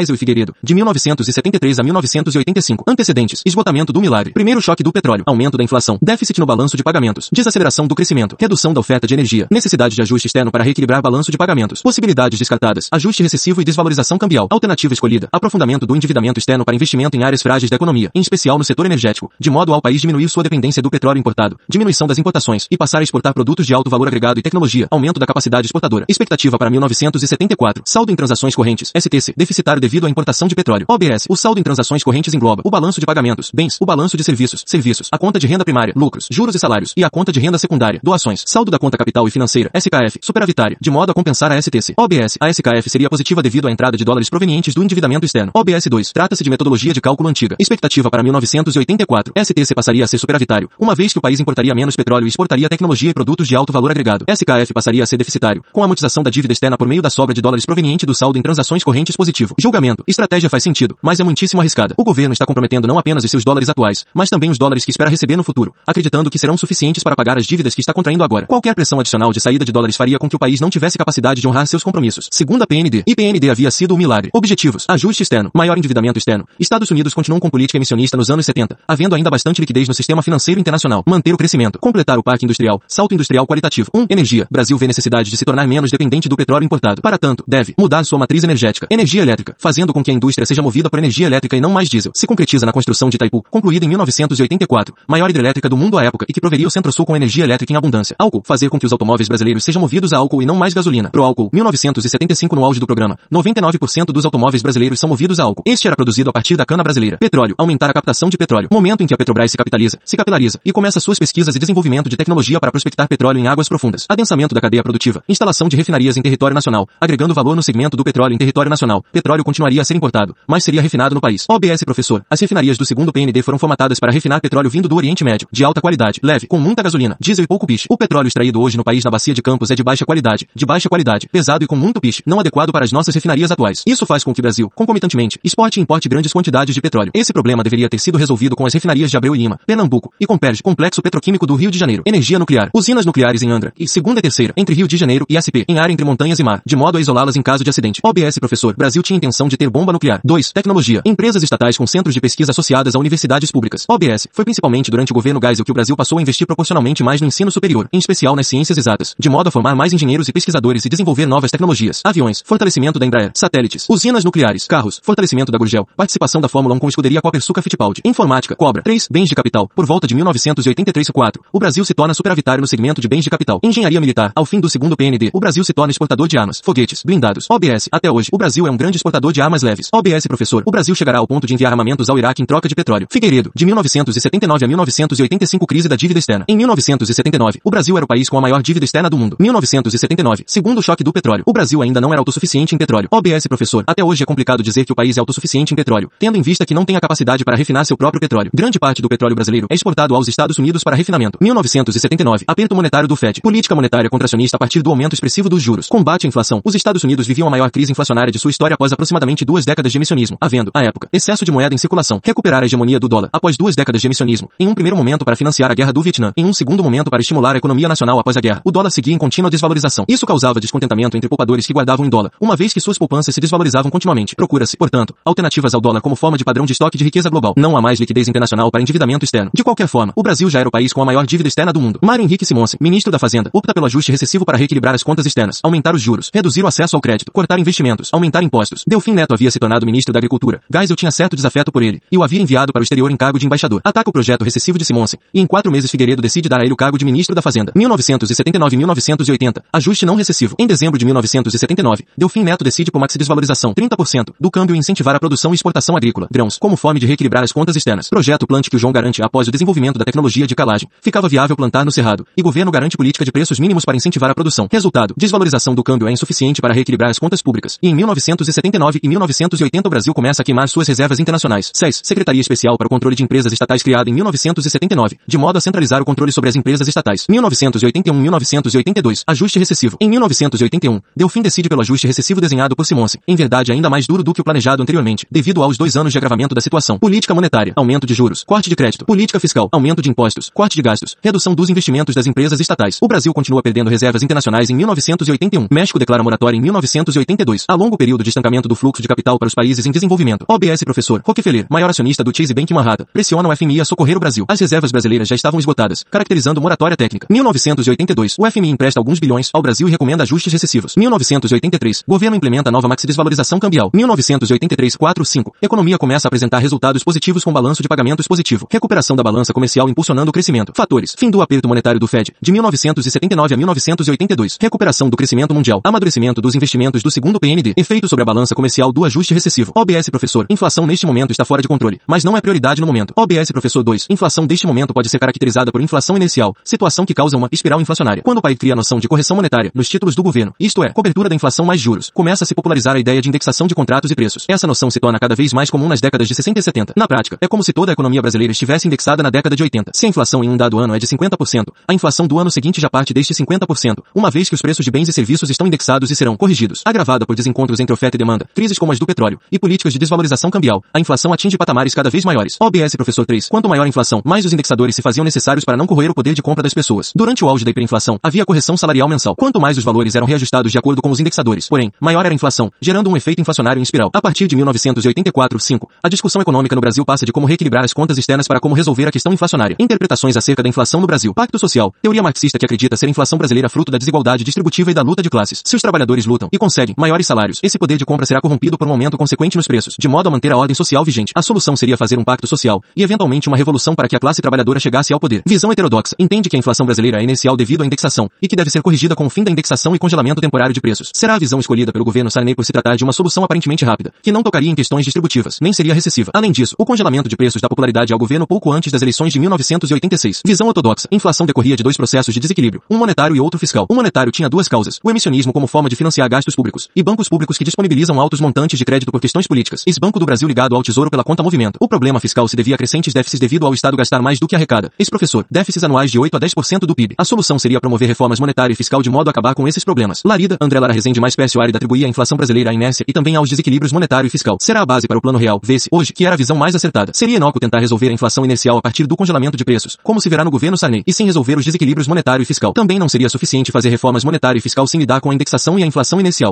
Geisel e Figueiredo, de 1973 a 1985. Antecedentes. Esgotamento do milagre. Primeiro choque do petróleo. Aumento da inflação. Déficit no balanço de pagamentos. Desaceleração do crescimento. Redução da oferta de energia. Necessidade de ajuste externo para reequilibrar balanço de pagamentos. Possibilidades descartadas. Ajuste recessivo e desvalorização cambial. Alternativa escolhida. Aprofundamento do endividamento externo para investimento em áreas frágeis da economia, em especial no setor energético, de modo ao país diminuir sua dependência do petróleo importado. Diminuição das importações e passar a exportar produtos de alto valor agregado e tecnologia. Aumento da capacidade exportadora. Expectativa para 1974. Saldo em transações correntes. STC. Deficitário devido à importação de petróleo. OBS. O saldo em transações correntes engloba o balanço de pagamentos, bens, o balanço de serviços, serviços, a conta de renda primária, lucros, juros e salários e a conta de renda secundária, doações, saldo da conta capital e financeira, SKF, superavitária, de modo a compensar a STC. OBS. A SKF seria positiva devido à entrada de dólares provenientes do endividamento externo. OBS 2. Trata-se de metodologia de cálculo antiga. Expectativa para 1984. STC passaria a ser superavitário, uma vez que o país importaria menos petróleo e exportaria tecnologia e produtos de alto valor agregado. SKF passaria a ser deficitário, com a amortização da dívida externa por meio da sobra de dólares proveniente do saldo em transações correntes positivo. Estratégia faz sentido, mas é muitíssimo arriscada. O governo está comprometendo não apenas os seus dólares atuais, mas também os dólares que espera receber no futuro, acreditando que serão suficientes para pagar as dívidas que está contraindo agora. Qualquer pressão adicional de saída de dólares faria com que o país não tivesse capacidade de honrar seus compromissos. Segundo a PND, e PND havia sido um milagre. Objetivos. Ajuste externo. Maior endividamento externo. Estados Unidos continuam com política emissionista nos anos 70, havendo ainda bastante liquidez no sistema financeiro internacional. Manter o crescimento. Completar o parque industrial. Salto industrial qualitativo. 1. Um, energia. Brasil vê necessidade de se tornar menos dependente do petróleo importado. Para tanto, deve mudar sua matriz energética. Energia elétrica, fazendo com que a indústria seja movida por energia elétrica e não mais diesel. Se concretiza na construção de Itaipu, concluída em 1984, maior hidrelétrica do mundo à época e que proveria o Centro-Sul com energia elétrica em abundância. Álcool, fazer com que os automóveis brasileiros sejam movidos a álcool e não mais gasolina. Pro álcool, 1975 no auge do programa. 99% dos automóveis brasileiros são movidos a álcool. Este era produzido a partir da cana brasileira. Petróleo, aumentar a captação de petróleo. Momento em que a Petrobras se capitaliza, se capilariza e começa suas pesquisas e desenvolvimento de tecnologia para prospectar petróleo em águas profundas. Adensamento da cadeia produtiva. Instalação de refinarias em território nacional, agregando valor no segmento do petróleo em território nacional. Petróleo continuaria a ser importado, mas seria refinado no país. OBS professor. As refinarias do segundo PND foram formatadas para refinar petróleo vindo do Oriente Médio, de alta qualidade, leve, com muita gasolina, diesel e pouco piche. O petróleo extraído hoje no país na bacia de Campos é de baixa qualidade, de baixa qualidade, pesado e com muito piche, não adequado para as nossas refinarias atuais. Isso faz com que o Brasil, concomitantemente, exporte e importe grandes quantidades de petróleo. Esse problema deveria ter sido resolvido com as refinarias de Abreu e Lima, Pernambuco, e Comperj, Complexo Petroquímico do Rio de Janeiro. Energia nuclear, usinas nucleares em Angra, e segunda e terceira, entre Rio de Janeiro e SP, em área entre montanhas e mar, de modo a isolá-las em caso de acidente. OBS professor, Brasil tinha intenção de ter bomba nuclear. 2. Tecnologia. Empresas estatais com centros de pesquisa associadas a universidades públicas. OBS. Foi principalmente durante o governo Geisel que o Brasil passou a investir proporcionalmente mais no ensino superior, em especial nas ciências exatas, de modo a formar mais engenheiros e pesquisadores e desenvolver novas tecnologias. Aviões. Fortalecimento da Embraer. Satélites. Usinas nucleares. Carros. Fortalecimento da Gurgel. Participação da Fórmula 1 com escuderia Copersuca Fittipaldi. Informática. Cobra. 3. Bens de capital. Por volta de 1983 4. O Brasil se torna superavitário no segmento de bens de capital. Engenharia militar. Ao fim do segundo PND, o Brasil se torna exportador de armas, foguetes, blindados. OBS. Até hoje, o Brasil é um grande exportador de armas leves. OBS professor. O Brasil chegará ao ponto de enviar armamentos ao Iraque em troca de petróleo. Figueiredo. De 1979 a 1985 crise da dívida externa. Em 1979, o Brasil era o país com a maior dívida externa do mundo. 1979, segundo choque do petróleo. O Brasil ainda não era autossuficiente em petróleo. OBS professor. Até hoje é complicado dizer que o país é autossuficiente em petróleo, tendo em vista que não tem a capacidade para refinar seu próprio petróleo. Grande parte do petróleo brasileiro é exportado aos Estados Unidos para refinamento. 1979, aperto monetário do FED. Política monetária contracionista a partir do aumento expressivo dos juros. Combate à inflação. Os Estados Unidos viviam a maior crise inflacionária de sua história após aproximadamente duas décadas de emissionismo, havendo, à época, excesso de moeda em circulação. Recuperar a hegemonia do dólar após duas décadas de emissionismo. Em um primeiro momento para financiar a guerra do Vietnã, em um segundo momento para estimular a economia nacional após a guerra. O dólar seguia em contínua desvalorização. Isso causava descontentamento entre poupadores que guardavam em dólar, uma vez que suas poupanças se desvalorizavam continuamente. Procura-se, portanto, alternativas ao dólar como forma de padrão de estoque de riqueza global. Não há mais liquidez internacional para endividamento externo. De qualquer forma, o Brasil já era o país com a maior dívida externa do mundo. Mário Henrique Simonsen, ministro da Fazenda, opta pelo ajuste recessivo para reequilibrar as contas externas, aumentar os juros, reduzir o acesso ao crédito, cortar investimentos, aumentar impostos. Delfim Neto havia se tornado ministro da Agricultura. Geisel tinha certo desafeto por ele, e o havia enviado para o exterior em cargo de embaixador. Ataca o projeto recessivo de Simonsen, e em quatro meses Figueiredo decide dar a ele o cargo de ministro da Fazenda. 1979 e 1980. Ajuste não recessivo. Em dezembro de 1979, Delfim Neto decide por maxi desvalorização 30% do câmbio e incentivar a produção e exportação agrícola, grãos, como forma de reequilibrar as contas externas. Projeto plante que o João garante após o desenvolvimento da tecnologia de calagem. Ficava viável plantar no cerrado, e governo garante política de preços mínimos para incentivar a produção. Resultado, desvalorização do câmbio é insuficiente para reequilibrar as contas públicas. E em 1979 e 1980 o Brasil começa a queimar suas reservas internacionais. 6. Secretaria Especial para o Controle de Empresas Estatais criada em 1979, de modo a centralizar o controle sobre as empresas estatais. 1981-1982. Ajuste recessivo. Em 1981, Delfim decide pelo ajuste recessivo desenhado por Simonsen, em verdade ainda mais duro do que o planejado anteriormente, devido aos dois anos de agravamento da situação. Política monetária, aumento de juros, corte de crédito, política fiscal, aumento de impostos, corte de gastos, redução dos investimentos das empresas estatais. O Brasil continua perdendo reservas internacionais em 1981. México declara moratória em 1982. A longo período de estancamento do fluxo fluxo de capital para os países em desenvolvimento. OBS Professor Rockefeller, maior acionista do Chase Bank Manhattan, pressiona o FMI a socorrer o Brasil. As reservas brasileiras já estavam esgotadas, caracterizando moratória técnica. 1982, o FMI empresta alguns bilhões ao Brasil e recomenda ajustes recessivos. 1983, governo implementa nova maxi desvalorização cambial. 1983 4 5, economia começa a apresentar resultados positivos com balanço de pagamentos positivo. Recuperação da balança comercial impulsionando o crescimento. Fatores. Fim do aperto monetário do Fed, de 1979 a 1982. Recuperação do crescimento mundial. Amadurecimento dos investimentos do segundo PND. Efeito sobre a balança comercial do ajuste recessivo. OBS Professor. Inflação neste momento está fora de controle, mas não é prioridade no momento. OBS Professor 2. Inflação deste momento pode ser caracterizada por inflação inicial, situação que causa uma espiral inflacionária. Quando o pai cria a noção de correção monetária nos títulos do governo, isto é, cobertura da inflação mais juros, começa a se popularizar a ideia de indexação de contratos e preços. Essa noção se torna cada vez mais comum nas décadas de 60 e 70. Na prática, é como se toda a economia brasileira estivesse indexada na década de 80. Se a inflação em um dado ano é de 50%, a inflação do ano seguinte já parte deste 50%, uma vez que os preços de bens e serviços estão indexados e serão corrigidos. Agravada por desencontros entre oferta e demanda, crises como as do petróleo e políticas de desvalorização cambial, a inflação atinge patamares cada vez maiores. OBS Professor 3. Quanto maior a inflação, mais os indexadores se faziam necessários para não corroer o poder de compra das pessoas. Durante o auge da hiperinflação, havia correção salarial mensal. Quanto mais os valores eram reajustados de acordo com os indexadores, porém, maior era a inflação, gerando um efeito inflacionário em espiral. A partir de 1984-5, a discussão econômica no Brasil passa de como reequilibrar as contas externas para como resolver a questão inflacionária. Interpretações acerca da inflação no Brasil. Pacto social. Teoria marxista que acredita ser a inflação brasileira fruto da desigualdade distributiva e da luta de classes. Se os trabalhadores lutam e conseguem maiores salários, esse poder de compra será corrompido por um aumento consequente nos preços, de modo a manter a ordem social vigente. A solução seria fazer um pacto social e eventualmente uma revolução para que a classe trabalhadora chegasse ao poder. Visão heterodoxa. Entende que a inflação brasileira é inicial devido à indexação e que deve ser corrigida com o fim da indexação e congelamento temporário de preços. Será a visão escolhida pelo governo Sarney por se tratar de uma solução aparentemente rápida, que não tocaria em questões distributivas, nem seria recessiva. Além disso, o congelamento de preços dá popularidade ao governo pouco antes das eleições de 1986. Visão ortodoxa. Inflação decorria de dois processos de desequilíbrio, um monetário e outro fiscal. O monetário tinha duas causas, o emissionismo como forma de financiar gastos públicos, e bancos públicos que disponibilizam altos montantes de crédito por questões políticas. Ex-Banco do Brasil ligado ao Tesouro pela conta movimento. O problema fiscal se devia a crescentes déficits devido ao Estado gastar mais do que arrecada. Ex-professor, déficits anuais de 8 a 10% do PIB. A solução seria promover reformas monetária e fiscal de modo a acabar com esses problemas. Larida, André Lara Rezende mais Pércio Árida atribuía a inflação brasileira à inércia e também aos desequilíbrios monetário e fiscal. Será a base para o plano real, vê-se, hoje, que era a visão mais acertada. Seria inócuo tentar resolver a inflação inercial a partir do congelamento de preços, como se verá no governo Sarney, e sem resolver os desequilíbrios monetário e fiscal. Também não seria suficiente fazer reformas monetária e fiscal sem lidar com a indexação e a inflação inicial.